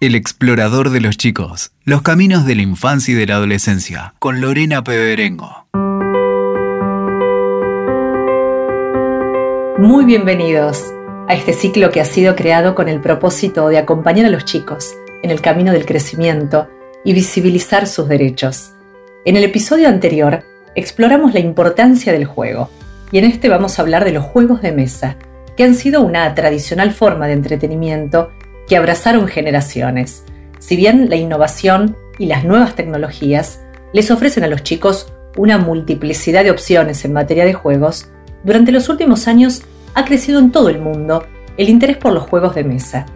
El explorador de los chicos, los caminos de la infancia y de la adolescencia, con Lorena Peberengo. Muy bienvenidos a este ciclo que ha sido creado con el propósito de acompañar a los chicos en el camino del crecimiento y visibilizar sus derechos. En el episodio anterior exploramos la importancia del juego y en este vamos a hablar de los juegos de mesa, que han sido una tradicional forma de entretenimiento que abrazaron generaciones. Si bien la innovación y las nuevas tecnologías les ofrecen a los chicos una multiplicidad de opciones en materia de juegos, durante los últimos años ha crecido en todo el mundo el interés por los juegos de mesa.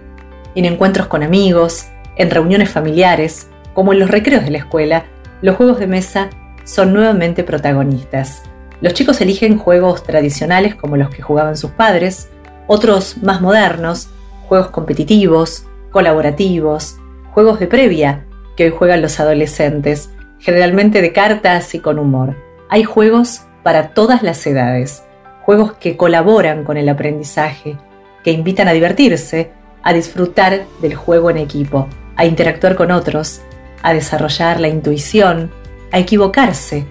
En encuentros con amigos, en reuniones familiares, como en los recreos de la escuela, los juegos de mesa son nuevamente protagonistas. Los chicos eligen juegos tradicionales como los que jugaban sus padres, otros más modernos, juegos competitivos, colaborativos, juegos de previa que hoy juegan los adolescentes, generalmente de cartas y con humor. Hay juegos para todas las edades, juegos que colaboran con el aprendizaje, que invitan a divertirse, a disfrutar del juego en equipo, a interactuar con otros, a desarrollar la intuición, a equivocarse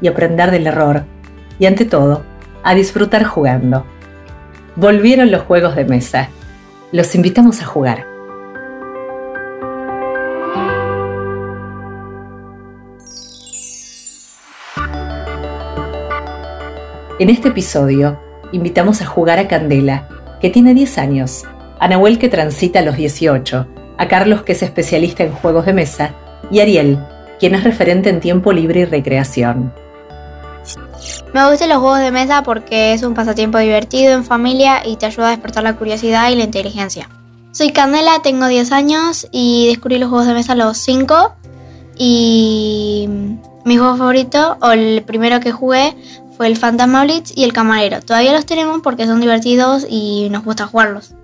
y aprender del error, y ante todo, a disfrutar jugando. Volvieron los juegos de mesa los invitamos a jugar. En este episodio, invitamos a jugar a Candela, que tiene 10 años, a Nahuel que transita los 18, a Carlos que es especialista en juegos de mesa, y Ariel, quien es referente en tiempo libre y recreación. Me gustan los juegos de mesa porque es un pasatiempo divertido en familia y te ayuda a despertar la curiosidad y la inteligencia. Soy Candela, tengo 10 años y descubrí los juegos de mesa a los 5 y mi juego favorito o el primero que jugué fue el Phantom Blitz y el Camarero. Todavía los tenemos porque son divertidos y nos gusta jugarlos.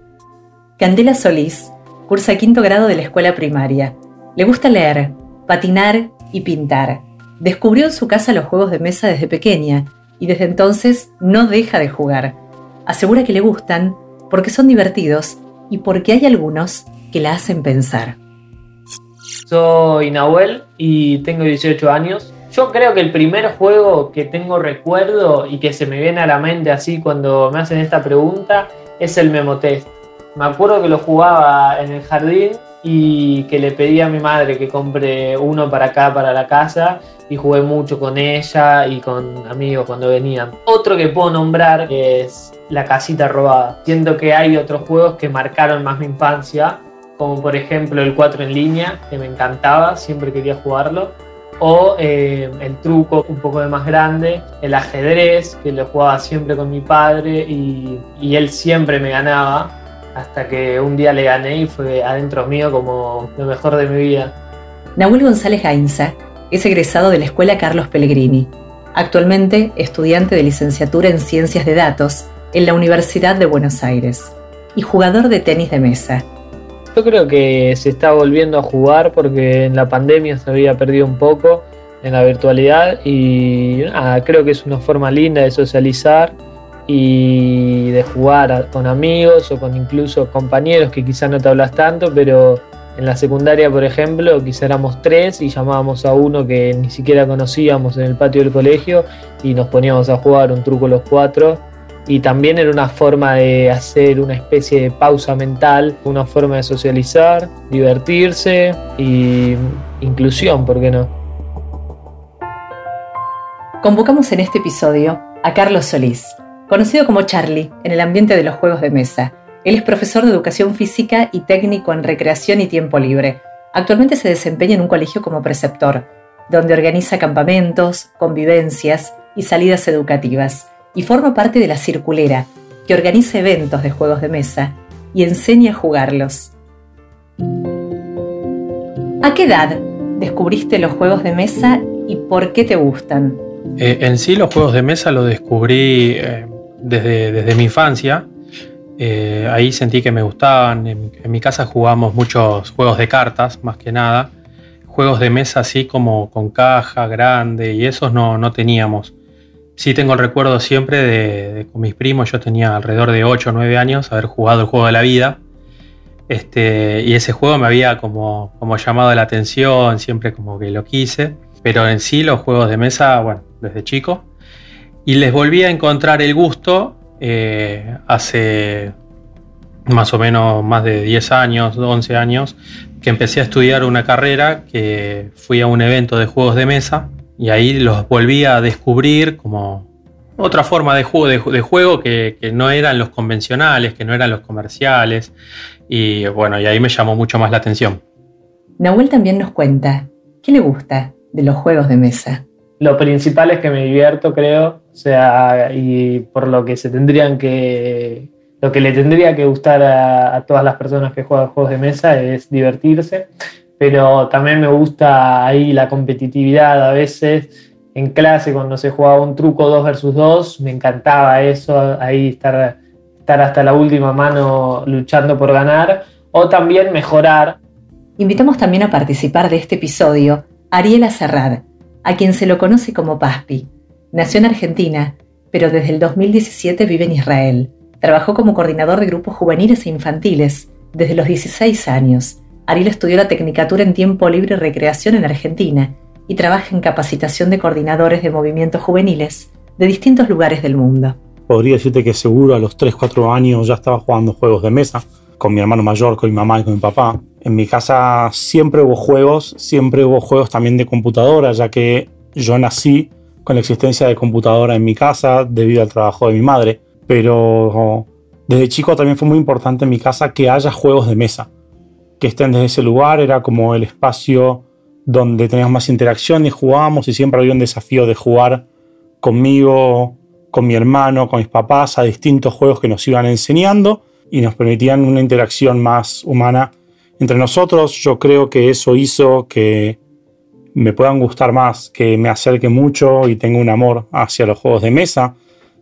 Candela Solís cursa quinto grado de la escuela primaria. Le gusta leer, patinar y pintar. Descubrió en su casa los juegos de mesa desde pequeña y desde entonces no deja de jugar. Asegura que le gustan porque son divertidos y porque hay algunos que la hacen pensar. Soy Nahuel y tengo 18 años. Yo creo que el primer juego que tengo recuerdo y que se me viene a la mente así cuando me hacen esta pregunta es el Memotest. Me acuerdo que lo jugaba en el jardín y que le pedí a mi madre que compre uno para acá, para la casa, y jugué mucho con ella y con amigos cuando venían. Otro que puedo nombrar es La casita robada. Siento que hay otros juegos que marcaron más mi infancia, como por ejemplo el 4 en línea, que me encantaba, siempre quería jugarlo. O eh, el truco un poco de más grande, el ajedrez, que lo jugaba siempre con mi padre y, y él siempre me ganaba hasta que un día le gané y fue adentro mío como lo mejor de mi vida. Nahuel González Gainza es egresado de la Escuela Carlos Pellegrini, actualmente estudiante de licenciatura en Ciencias de Datos en la Universidad de Buenos Aires y jugador de tenis de mesa. Yo creo que se está volviendo a jugar porque en la pandemia se había perdido un poco en la virtualidad y creo que es una forma linda de socializar y de jugar con amigos o con incluso compañeros que quizás no te hablas tanto, pero en la secundaria, por ejemplo, quizá éramos tres y llamábamos a uno que ni siquiera conocíamos en el patio del colegio y nos poníamos a jugar un truco los cuatro. Y también era una forma de hacer una especie de pausa mental, una forma de socializar, divertirse y inclusión, ¿por qué no? Convocamos en este episodio a Carlos Solís, conocido como Charlie en el ambiente de los juegos de mesa. Él es profesor de educación física y técnico en recreación y tiempo libre. Actualmente se desempeña en un colegio como preceptor, donde organiza campamentos, convivencias y salidas educativas, y forma parte de la Circulera, que organiza eventos de juegos de mesa y enseña a jugarlos. ¿A qué edad descubriste los juegos de mesa y por qué te gustan? Eh, en sí los juegos de mesa los descubrí eh, desde, mi infancia. Eh, ahí sentí que me gustaban. En, mi casa jugamos muchos juegos de cartas, más que nada. Juegos de mesa así como con caja grande y esos no, no teníamos. Sí tengo el recuerdo siempre de, con mis primos, yo tenía alrededor de 8 o 9 años, haber jugado el juego de la vida. Este, y ese juego me había como, como llamado la atención, siempre como que lo quise. Pero en sí los juegos de mesa, bueno, desde chico. Y les volví a encontrar el gusto eh, hace más o menos más de 10 años, 11 años, que empecé a estudiar una carrera, que fui a un evento de juegos de mesa y ahí los volví a descubrir como otra forma de juego, de, juego que, no eran los convencionales, que no eran los comerciales. Y bueno, y ahí me llamó mucho más la atención. Nahuel también nos cuenta qué le gusta de los juegos de mesa. Lo principal es que me divierto, creo, o sea, y por lo que se tendrían que, lo que le tendría que gustar a, a todas las personas que juegan juegos de mesa es divertirse, pero también me gusta ahí la competitividad a veces en clase cuando se jugaba un truco 2 versus 2, me encantaba eso, ahí estar, estar hasta la última mano luchando por ganar, o también mejorar. Invitamos también a participar de este episodio a Ariela Serrad, a quien se lo conoce como Paspi. Nació en Argentina, pero desde el 2017 vive en Israel. Trabajó como coordinador de grupos juveniles e infantiles desde los 16 años. Ariel estudió la Tecnicatura en Tiempo Libre y Recreación en Argentina y trabaja en capacitación de coordinadores de movimientos juveniles de distintos lugares del mundo. Podría decirte que seguro a los 3-4 años ya estaba jugando juegos de mesa con mi hermano mayor, con mi mamá y con mi papá. En mi casa siempre hubo juegos, siempre hubo juegos también de computadora, ya que yo nací con la existencia de computadora en mi casa debido al trabajo de mi madre. Pero desde chico también fue muy importante en mi casa que haya juegos de mesa. Que estén desde ese lugar, era como el espacio donde teníamos más interacción y jugábamos y siempre había un desafío de jugar conmigo, con mi hermano, con mis papás a distintos juegos que nos iban enseñando y nos permitían una interacción más humana entre nosotros. Yo creo que eso hizo que me puedan gustar más, que me acerque mucho y tenga un amor hacia los juegos de mesa,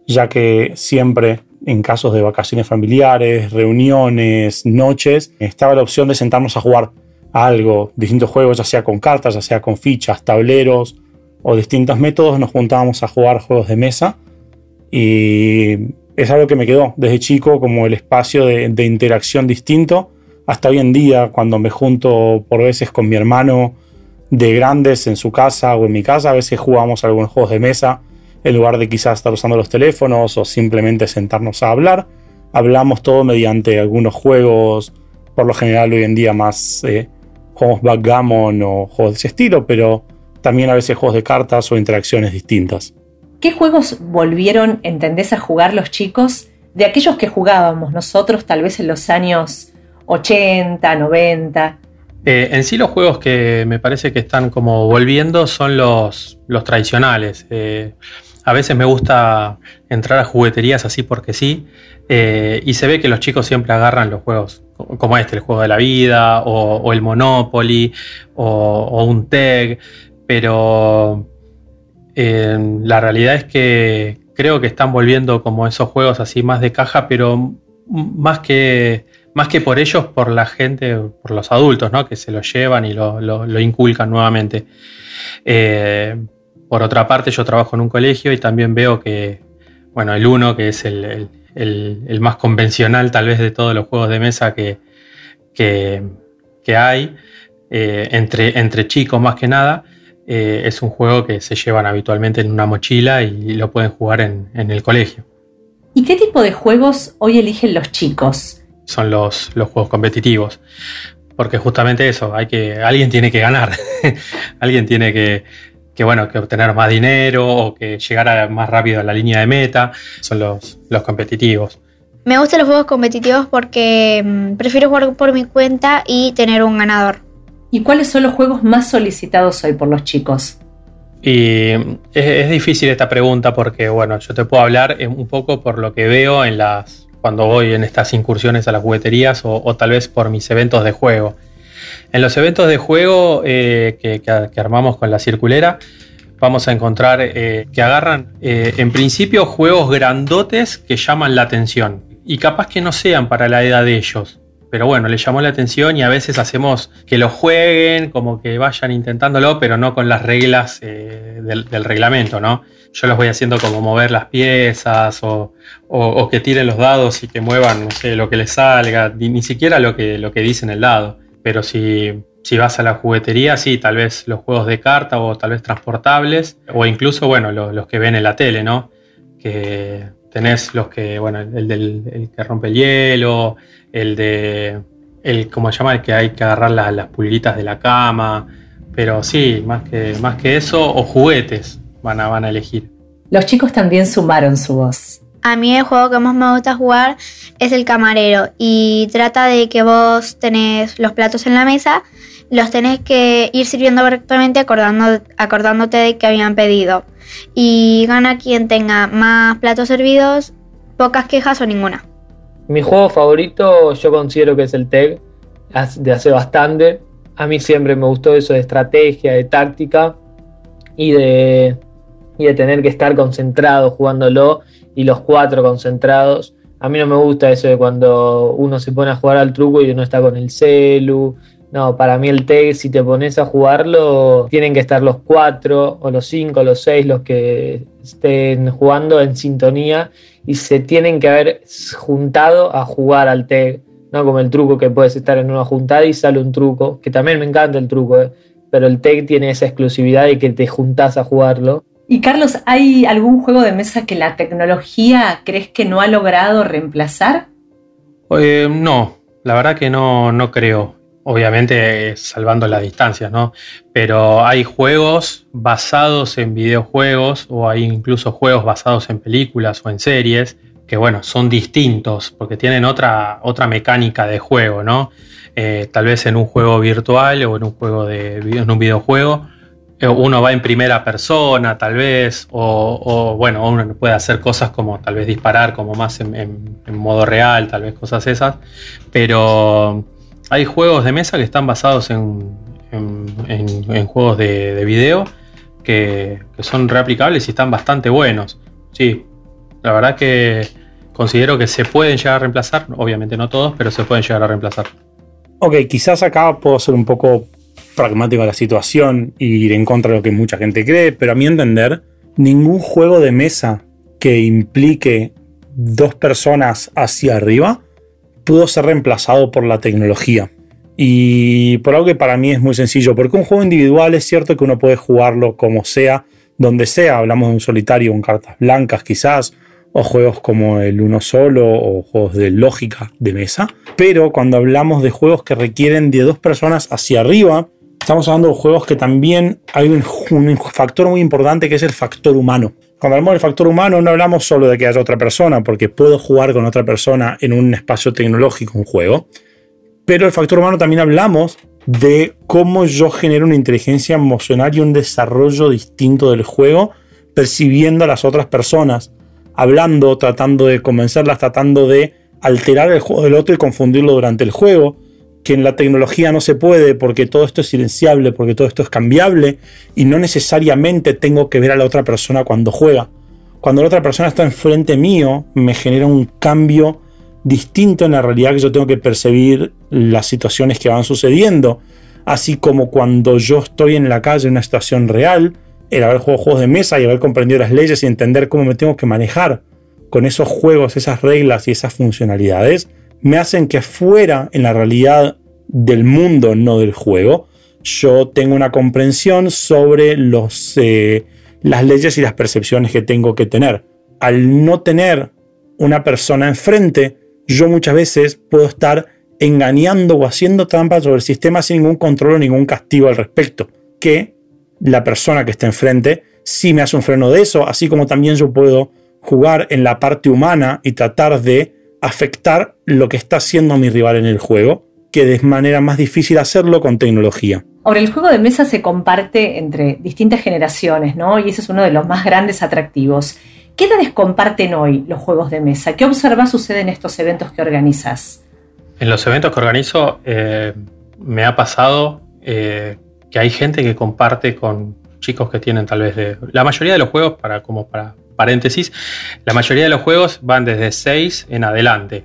ya que siempre en casos de vacaciones familiares, reuniones, noches, estaba la opción de sentarnos a jugar algo, distintos juegos, ya sea con cartas, ya sea con fichas, tableros o distintos métodos, nos juntábamos a jugar juegos de mesa y es algo que me quedó desde chico como el espacio de, interacción distinto. Hasta hoy en día cuando me junto por veces con mi hermano de grandes en su casa o en mi casa, a veces jugamos algunos juegos de mesa en lugar de quizás estar usando los teléfonos o simplemente sentarnos a hablar. Hablamos todo mediante algunos juegos, por lo general hoy en día más eh, juegos backgammon o juegos de ese estilo, pero también a veces juegos de cartas o interacciones distintas. ¿Qué juegos volvieron, entendés, a jugar los chicos de aquellos que jugábamos nosotros tal vez en los años 80, 90? Eh, en sí los juegos que me parece que están como volviendo son los, tradicionales. Eh, a veces me gusta entrar a jugueterías así porque sí, eh, y se ve que los chicos siempre agarran los juegos como este, el juego de la vida, o, el Monopoly, o, un TEG, pero la realidad es que creo que están volviendo como esos juegos así más de caja, pero más que, más que por ellos, por la gente, por los adultos, ¿no? Que se lo llevan y lo, inculcan nuevamente. Eh, por otra parte, yo trabajo en un colegio y también veo que, bueno, el uno, que es el, más convencional tal vez de todos los juegos de mesa que, que, hay, eh, entre, entre chicos más que nada, eh, es un juego que se llevan habitualmente en una mochila y lo pueden jugar en, el colegio. ¿Y qué tipo de juegos hoy eligen los chicos? Son los, los juegos competitivos. Porque justamente eso, hay que, alguien tiene que ganar. alguien tiene que, que bueno, que obtener más dinero o que llegar más rápido a la línea de meta, son los, los competitivos. Me gustan los juegos competitivos porque mm, prefiero jugar por mi cuenta y tener un ganador. ¿Y cuáles son los juegos más solicitados hoy por los chicos? Y es, difícil esta pregunta porque, bueno, yo te puedo hablar un poco por lo que veo en las cuando voy en estas incursiones a las jugueterías o tal vez por mis eventos de juego. En los eventos de juego eh, que, armamos con la circulera, vamos a encontrar eh, que agarran eh, en principio juegos grandotes que llaman la atención y capaz que no sean para la edad de ellos, pero bueno, le llamó la atención y a veces hacemos que lo jueguen, como que vayan intentándolo, pero no con las reglas eh, del, reglamento, ¿no? Yo los voy haciendo como mover las piezas o, que tiren los dados y que muevan, no sé, lo que les salga, ni, siquiera lo que, lo que dice en el dado. Pero si, si vas a la juguetería, sí, tal vez los juegos de carta o tal vez transportables, o incluso, bueno, los que ven en la tele, ¿no? Que tenés los que, bueno, el, del que rompe el hielo, el de, el, ¿cómo se llama? El que hay que agarrar las pulguitas de la cama, pero sí, más que, más que eso, o juguetes van a, van a elegir. Los chicos también sumaron su voz. A mí el juego que más me gusta jugar es el camarero y trata de que vos tenés los platos en la mesa, los tenés que ir sirviendo correctamente acordando, acordándote de que habían pedido. Y gana quien tenga más platos servidos, pocas quejas o ninguna. Mi juego favorito yo considero que es el TEG, de hace bastante. A mí siempre me gustó eso de estrategia, de táctica y de, y de tener que estar concentrado jugándolo y los cuatro concentrados. A mí no me gusta eso de cuando uno se pone a jugar al truco y uno está con el celu. No, para mí el TEG, si te pones a jugarlo, tienen que estar los cuatro, o los cinco, o los seis, los que estén jugando en sintonía y se tienen que haber juntado a jugar al TEG. No como el truco que puedes estar en una juntada y sale un truco, que también me encanta el truco, ¿eh? pero el TEG tiene esa exclusividad de que te juntás a jugarlo. Y Carlos, ¿hay algún juego de mesa que la tecnología crees que no ha logrado reemplazar? Eh, no, la verdad que no, no creo. Obviamente salvando las distancias, ¿no? Pero hay juegos basados en videojuegos o hay incluso juegos basados en películas o en series que, bueno, son distintos porque tienen otra, otra mecánica de juego, ¿no? Eh, tal vez en un juego virtual o en un juego de en un videojuego eh, uno va en primera persona, tal vez, o, bueno, uno puede hacer cosas como tal vez disparar como más en, modo real, tal vez cosas esas, pero hay juegos de mesa que están basados en, juegos de, video que, son reaplicables y están bastante buenos. Sí, la verdad que considero que se pueden llegar a reemplazar, obviamente no todos, pero se pueden llegar a reemplazar. Ok, quizás acá puedo ser un poco pragmático a la situación y ir en contra de lo que mucha gente cree, pero a mi entender, ningún juego de mesa que implique dos personas hacia arriba pudo ser reemplazado por la tecnología. Y por algo que para mí es muy sencillo, porque un juego individual es cierto que uno puede jugarlo como sea, donde sea, hablamos de un solitario con cartas blancas quizás, o juegos como el uno solo o juegos de lógica de mesa, pero cuando hablamos de juegos que requieren de dos personas hacia arriba, estamos hablando de juegos que también hay un, factor muy importante que es el factor humano. Cuando hablamos del factor humano no hablamos solo de que haya otra persona, porque puedo jugar con otra persona en un espacio tecnológico, un juego, pero el factor humano también hablamos de cómo yo genero una inteligencia emocional y un desarrollo distinto del juego, percibiendo a las otras personas, hablando, tratando de convencerlas, tratando de alterar el juego del otro y confundirlo durante el juego, que en la tecnología no se puede porque todo esto es silenciable, porque todo esto es cambiable y no necesariamente tengo que ver a la otra persona cuando juega. Cuando la otra persona está enfrente mío, me genera un cambio distinto en la realidad que yo tengo que percibir las situaciones que van sucediendo. Así como cuando yo estoy en la calle en una situación real, el haber jugado juegos de mesa y haber comprendido las leyes y entender cómo me tengo que manejar con esos juegos, esas reglas y esas funcionalidades, me hacen que fuera en la realidad del mundo, no del juego, yo tengo una comprensión sobre los, eh, las leyes y las percepciones que tengo que tener. Al no tener una persona enfrente, yo muchas veces puedo estar engañando o haciendo trampas sobre el sistema sin ningún control o ningún castigo al respecto. Que la persona que está enfrente sí me hace un freno de eso, así como también yo puedo jugar en la parte humana y tratar de afectar lo que está haciendo mi rival en el juego, que de manera más difícil hacerlo con tecnología. Ahora, el juego de mesa se comparte entre distintas generaciones, ¿no? Y ese es uno de los más grandes atractivos. ¿Qué edades comparten hoy los juegos de mesa? ¿Qué observas sucede en estos eventos que organizas? En los eventos que organizo eh, me ha pasado eh, que hay gente que comparte con chicos que tienen tal vez de... La mayoría de los juegos, para, como para paréntesis, la mayoría de los juegos van desde 6 en adelante.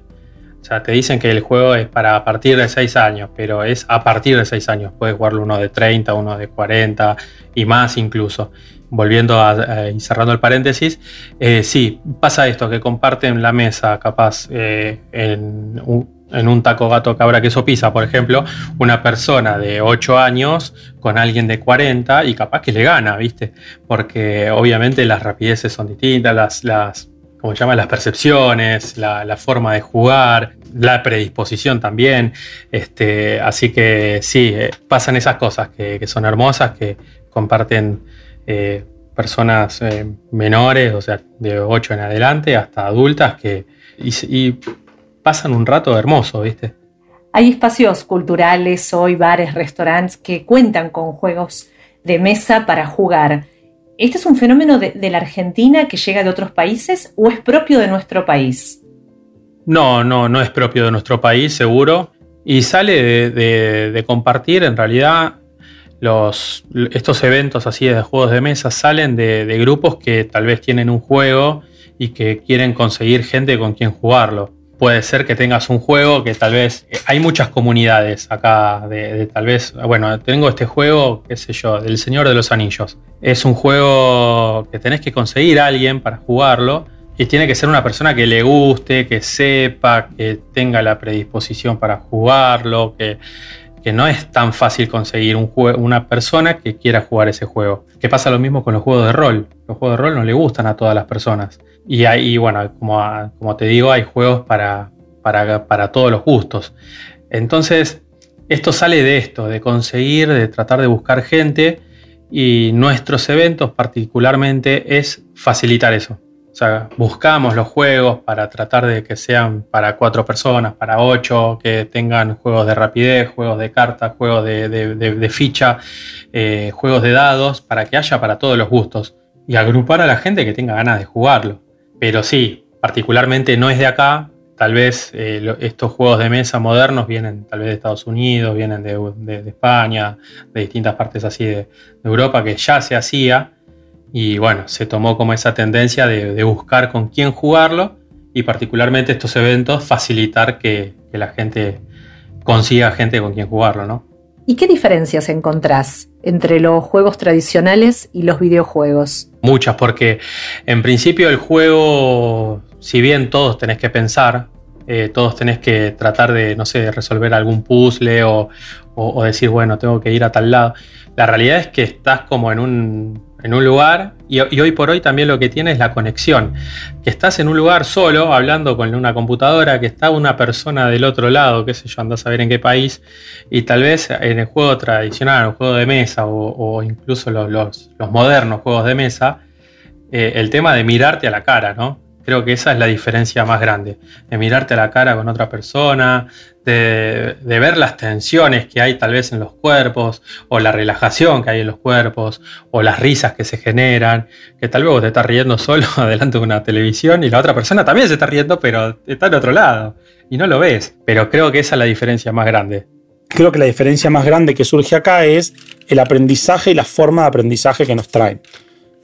O sea, te dicen que el juego es para a partir de 6 años, pero es a partir de 6 años. Puedes jugarlo uno de 30, uno de 40 y más incluso. Volviendo a, y cerrando el paréntesis, eh, sí, pasa esto, que comparten la mesa capaz eh, en, un, en un taco gato cabra queso pizza, por ejemplo, una persona de 8 años con alguien de 40 y capaz que le gana, ¿viste? Porque obviamente las rapideces son distintas, las, las como se las percepciones, la, forma de jugar, la predisposición también. Este, así que sí, eh, pasan esas cosas que, son hermosas, que comparten eh, personas eh, menores, o sea, de 8 en adelante, hasta adultas, que y, pasan un rato hermoso, ¿viste? Hay espacios culturales hoy, bares, restaurantes que cuentan con juegos de mesa para jugar. ¿Este es un fenómeno de, la Argentina que llega de otros países o es propio de nuestro país? No, no, no es propio de nuestro país, seguro. Y sale de, compartir, en realidad, los, estos eventos así de juegos de mesa salen de, de, grupos que tal vez tienen un juego y que quieren conseguir gente con quien jugarlo puede ser que tengas un juego que tal vez hay muchas comunidades acá de, tal vez bueno tengo este juego qué sé yo del Señor de los Anillos. Es un juego que tenés que conseguir a alguien para jugarlo y tiene que ser una persona que le guste que sepa que tenga la predisposición para jugarlo que que no es tan fácil conseguir un una persona que quiera jugar ese juego. Que pasa lo mismo con los juegos de rol. Los juegos de rol no le gustan a todas las personas. Y, hay, bueno, como, como, te digo, hay juegos para, para, para todos los gustos. Entonces, esto sale de esto, de conseguir, de tratar de buscar gente y nuestros eventos particularmente es facilitar eso. Sea, buscamos los juegos para tratar de que sean para cuatro personas, para ocho, que tengan juegos de rapidez, juegos de cartas, juegos de, ficha, eh, juegos de dados, para que haya para todos los gustos. Y agrupar a la gente que tenga ganas de jugarlo. Pero sí, particularmente no es de acá. Tal vez eh, estos juegos de mesa modernos vienen tal vez de Estados Unidos, vienen de, España, de distintas partes así de Europa, que ya se hacía y bueno, se tomó como esa tendencia de, buscar con quién jugarlo y particularmente estos eventos facilitar que, la gente consiga gente con quien jugarlo, ¿no? ¿Y qué diferencias encontrás entre los juegos tradicionales y los videojuegos? Muchas, porque en principio el juego, si bien todos tenés que pensar, eh, todos tenés que tratar de, no sé, resolver algún puzzle o, o, decir, bueno, tengo que ir a tal lado. La realidad es que estás como en un, en un lugar y, hoy por hoy también lo que tiene es la conexión. Que estás en un lugar solo hablando con una computadora, que está una persona del otro lado, qué sé yo, andás a saber en qué país, y tal vez en el juego tradicional, el juego de mesa o, incluso los, los, modernos juegos de mesa, eh, el tema de mirarte a la cara, ¿no? Creo que esa es la diferencia más grande, de mirarte a la cara con otra persona, de, ver las tensiones que hay tal vez en los cuerpos, o la relajación que hay en los cuerpos, o las risas que se generan, que tal vez vos te estás riendo solo delante de una televisión y la otra persona también se está riendo, pero está en otro lado y no lo ves. Pero creo que esa es la diferencia más grande. Creo que la diferencia más grande que surge acá es el aprendizaje y la forma de aprendizaje que nos traen.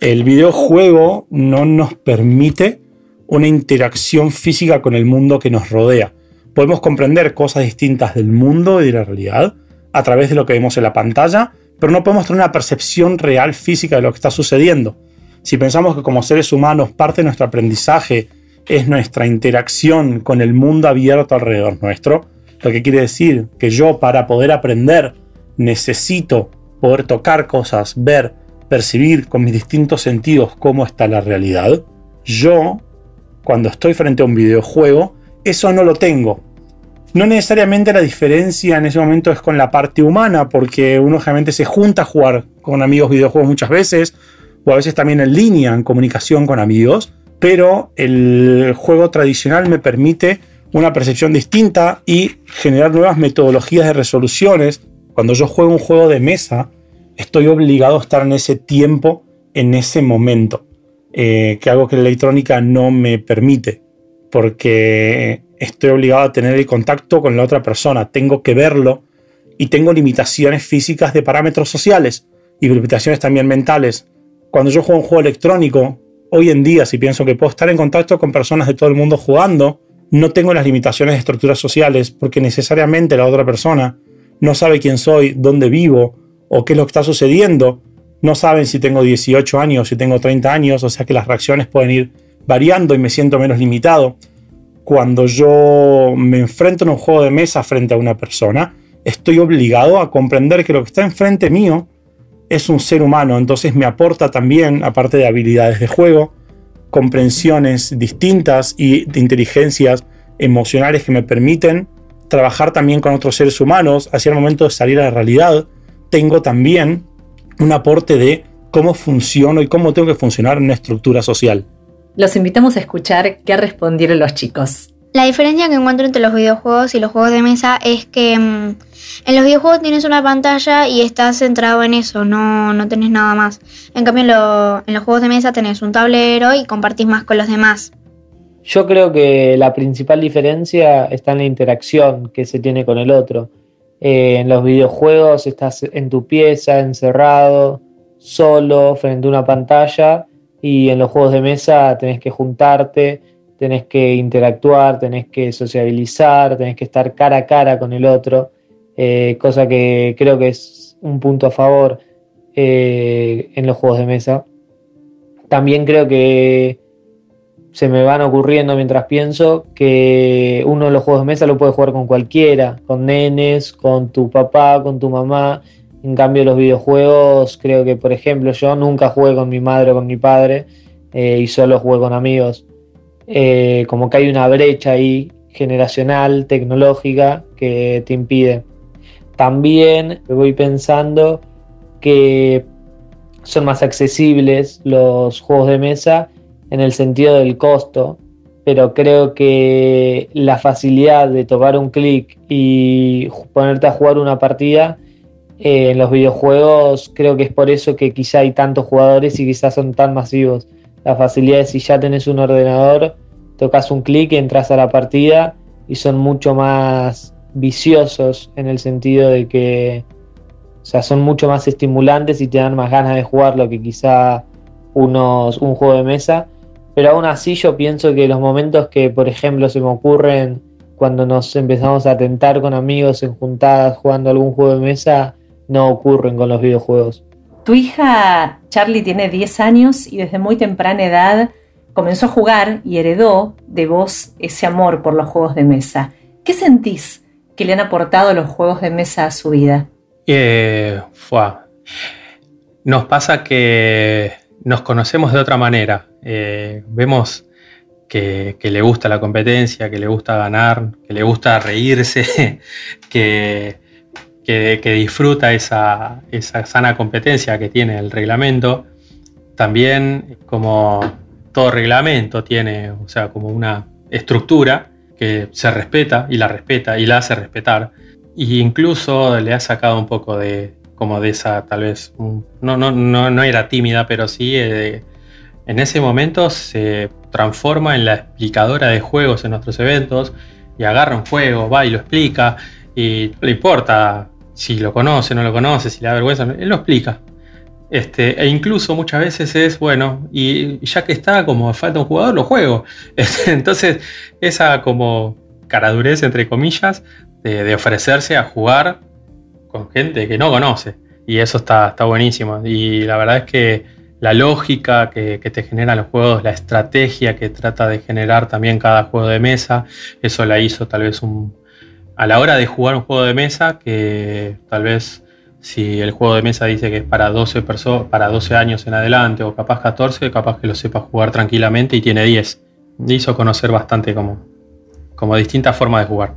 El videojuego no nos permite una interacción física con el mundo que nos rodea. Podemos comprender cosas distintas del mundo y de la realidad a través de lo que vemos en la pantalla, pero no podemos tener una percepción real física de lo que está sucediendo. Si pensamos que como seres humanos parte de nuestro aprendizaje es nuestra interacción con el mundo abierto alrededor nuestro, lo que quiere decir que yo para poder aprender necesito poder tocar cosas, ver, percibir con mis distintos sentidos cómo está la realidad, yo cuando estoy frente a un videojuego, eso no lo tengo. No necesariamente la diferencia en ese momento es con la parte humana, porque uno generalmente se junta a jugar con amigos videojuegos muchas veces, o a veces también en línea, en comunicación con amigos, pero el juego tradicional me permite una percepción distinta y generar nuevas metodologías de resoluciones. Cuando yo juego un juego de mesa, estoy obligado a estar en ese tiempo, en ese momento. Eh, que algo que la electrónica no me permite, porque estoy obligado a tener el contacto con la otra persona, tengo que verlo y tengo limitaciones físicas de parámetros sociales y limitaciones también mentales. Cuando yo juego un juego electrónico, hoy en día, si pienso que puedo estar en contacto con personas de todo el mundo jugando, no tengo las limitaciones de estructuras sociales porque necesariamente la otra persona no sabe quién soy, dónde vivo o qué es lo que está sucediendo. No saben si tengo 18 años, si tengo 30 años, o sea que las reacciones pueden ir variando y me siento menos limitado. Cuando yo me enfrento en un juego de mesa frente a una persona, estoy obligado a comprender que lo que está enfrente mío es un ser humano, entonces me aporta también, aparte de habilidades de juego, comprensiones distintas y de inteligencias emocionales que me permiten trabajar también con otros seres humanos hacia el momento de salir a la realidad. Tengo también un aporte de cómo funciono y cómo tengo que funcionar en una estructura social. Los invitamos a escuchar qué respondieron los chicos. La diferencia que encuentro entre los videojuegos y los juegos de mesa es que mm, en los videojuegos tienes una pantalla y estás centrado en eso, no, no tenés nada más. En cambio, en, los juegos de mesa tenés un tablero y compartís más con los demás. Yo creo que la principal diferencia está en la interacción que se tiene con el otro. Eh, en los videojuegos estás en tu pieza, encerrado, solo, frente a una pantalla, y en los juegos de mesa tenés que juntarte tenés que interactuar, tenés que sociabilizar, tenés que estar cara a cara con el otro, eh, cosa que creo que es un punto a favor eh, en los juegos de mesa. También creo que se me van ocurriendo mientras pienso que uno de los juegos de mesa lo puede jugar con cualquiera, con nenes, con tu papá, con tu mamá. En cambio, los videojuegos, creo que, por ejemplo, yo nunca jugué con mi madre o con mi padre eh, y solo jugué con amigos. Eh, como que hay una brecha ahí generacional, tecnológica, que te impide. También voy pensando que son más accesibles los juegos de mesa en el sentido del costo, pero creo que la facilidad de tomar un clic y ponerte a jugar una partida eh, en los videojuegos, creo que es por eso que quizá hay tantos jugadores y quizás son tan masivos la facilidad de si ya tenés un ordenador, tocas un clic entras a la partida y son mucho más viciosos en el sentido de que o sea, son mucho más estimulantes y te dan más ganas de jugarlo que quizá unos, un juego de mesa. Pero aún así yo pienso que los momentos que, por ejemplo, se me ocurren cuando nos empezamos a tentar con amigos en juntadas jugando algún juego de mesa, no ocurren con los videojuegos. Tu hija Charlie tiene 10 años y desde muy temprana edad comenzó a jugar y heredó de vos ese amor por los juegos de mesa. ¿Qué sentís que le han aportado los juegos de mesa a su vida? Eh, nos pasa que nos conocemos de otra manera. Eh, vemos que, le gusta la competencia, que le gusta ganar, que le gusta reírse, que, que, disfruta esa, sana competencia que tiene el reglamento. También como todo reglamento tiene, o sea, como una estructura que se respeta y la respeta y la hace respetar. Y incluso le ha sacado un poco de, como de esa, tal vez, no, no, no, era tímida, pero sí, eh, en ese momento se transforma en la explicadora de juegos en nuestros eventos y agarra un juego, va y lo explica y no le importa si lo conoce, no lo conoce, si le da vergüenza, él lo explica. Este, e incluso muchas veces es, bueno, y ya que está, como falta un jugador, lo juego. Este, entonces, esa como caradurez, entre comillas, de, ofrecerse a jugar con gente que no conoce. Y eso está, está buenísimo. Y la verdad es que la lógica que, que, te generan los juegos, la estrategia que trata de generar también cada juego de mesa, eso la hizo tal vez un, a la hora de jugar un juego de mesa, que tal vez si el juego de mesa dice que es para 12, para 12 años en adelante o capaz 14, capaz que lo sepa jugar tranquilamente y tiene 10. Hizo conocer bastante como, como distintas formas de jugar.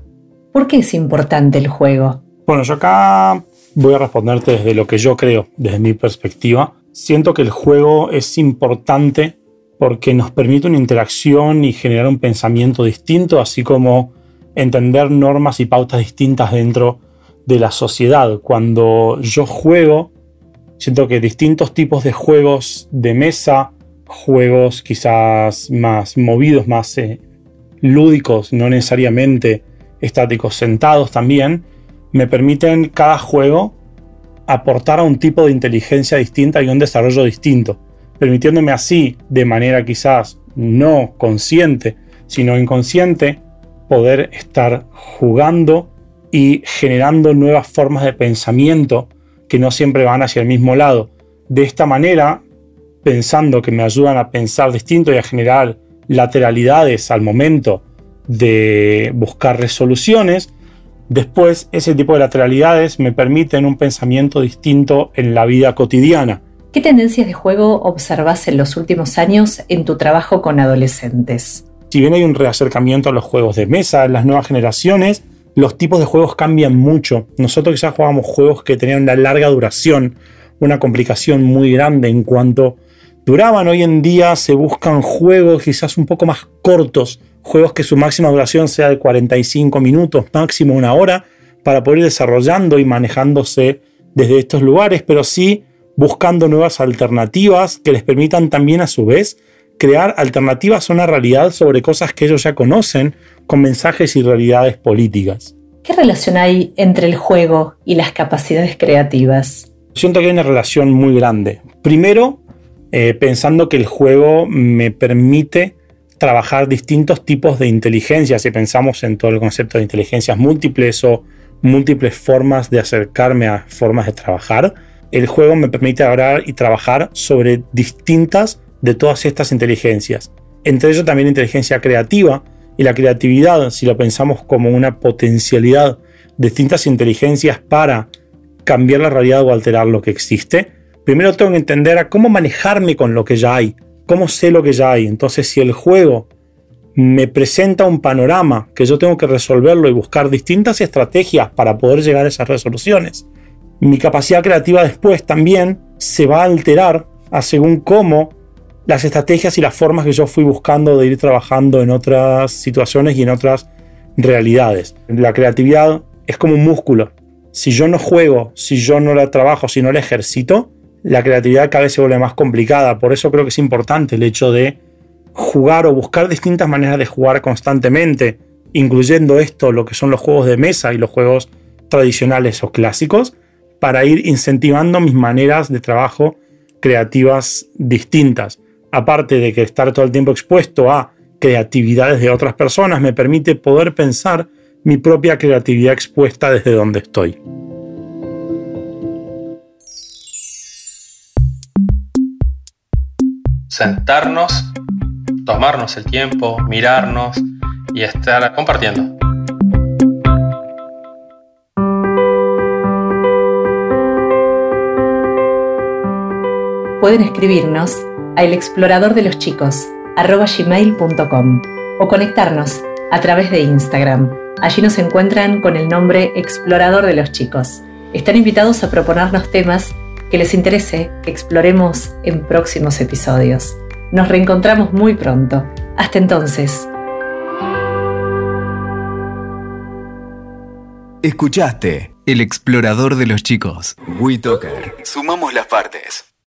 ¿Por qué es importante el juego? Bueno, yo acá voy a responderte desde lo que yo creo, desde mi perspectiva. Siento que el juego es importante porque nos permite una interacción y generar un pensamiento distinto, así como entender normas y pautas distintas dentro de la sociedad. Cuando yo juego, siento que distintos tipos de juegos de mesa, juegos quizás más movidos, más eh, lúdicos, no necesariamente estáticos, sentados también, me permiten cada juego aportar a un tipo de inteligencia distinta y un desarrollo distinto, permitiéndome así, de manera quizás no consciente, sino inconsciente, poder estar jugando y generando nuevas formas de pensamiento que no siempre van hacia el mismo lado. De esta manera, pensando que me ayudan a pensar distinto y a generar lateralidades al momento de buscar resoluciones, después ese tipo de lateralidades me permiten un pensamiento distinto en la vida cotidiana. ¿Qué tendencias de juego observas en los últimos años en tu trabajo con adolescentes? Si bien hay un reacercamiento a los juegos de mesa en las nuevas generaciones, los tipos de juegos cambian mucho. Nosotros ya jugábamos juegos que tenían una larga duración, una complicación muy grande en cuanto duraban. Hoy en día se buscan juegos quizás un poco más cortos, juegos que su máxima duración sea de 45 minutos, máximo una hora, para poder ir desarrollando y manejándose desde estos lugares, pero sí buscando nuevas alternativas que les permitan también a su vez crear alternativas a una realidad sobre cosas que ellos ya conocen, con mensajes y realidades políticas. ¿Qué relación hay entre el juego y las capacidades creativas? Siento que hay una relación muy grande. Primero, eh, pensando que el juego me permite trabajar distintos tipos de inteligencia, si pensamos en todo el concepto de inteligencias múltiples o múltiples formas de acercarme a formas de trabajar, el juego me permite hablar y trabajar sobre distintas de todas estas inteligencias. Entre ellos también inteligencia creativa y la creatividad, si lo pensamos como una potencialidad distintas inteligencias para cambiar la realidad o alterar lo que existe, primero tengo que entender a cómo manejarme con lo que ya hay, cómo sé lo que ya hay. Entonces, si el juego me presenta un panorama que yo tengo que resolverlo y buscar distintas estrategias para poder llegar a esas resoluciones, mi capacidad creativa después también se va a alterar a según cómo las estrategias y las formas que yo fui buscando de ir trabajando en otras situaciones y en otras realidades. La creatividad es como un músculo. Si yo no juego, si yo no la trabajo, si no la ejercito, la creatividad cada vez se vuelve más complicada. Por eso creo que es importante el hecho de jugar o buscar distintas maneras de jugar constantemente, incluyendo esto, lo que son los juegos de mesa y los juegos tradicionales o clásicos, para ir incentivando mis maneras de trabajo creativas distintas aparte de que estar todo el tiempo expuesto a creatividades de otras personas, me permite poder pensar mi propia creatividad expuesta desde donde estoy. Sentarnos, tomarnos el tiempo, mirarnos y estar compartiendo. Pueden escribirnos a el explorador de los chicos gmail.com o conectarnos a través de Instagram. Allí nos encuentran con el nombre Explorador de los Chicos. Están invitados a proponernos temas que les interese que exploremos en próximos episodios. Nos reencontramos muy pronto. Hasta entonces. Escuchaste El Explorador de los Chicos. WeToker. Sumamos las partes.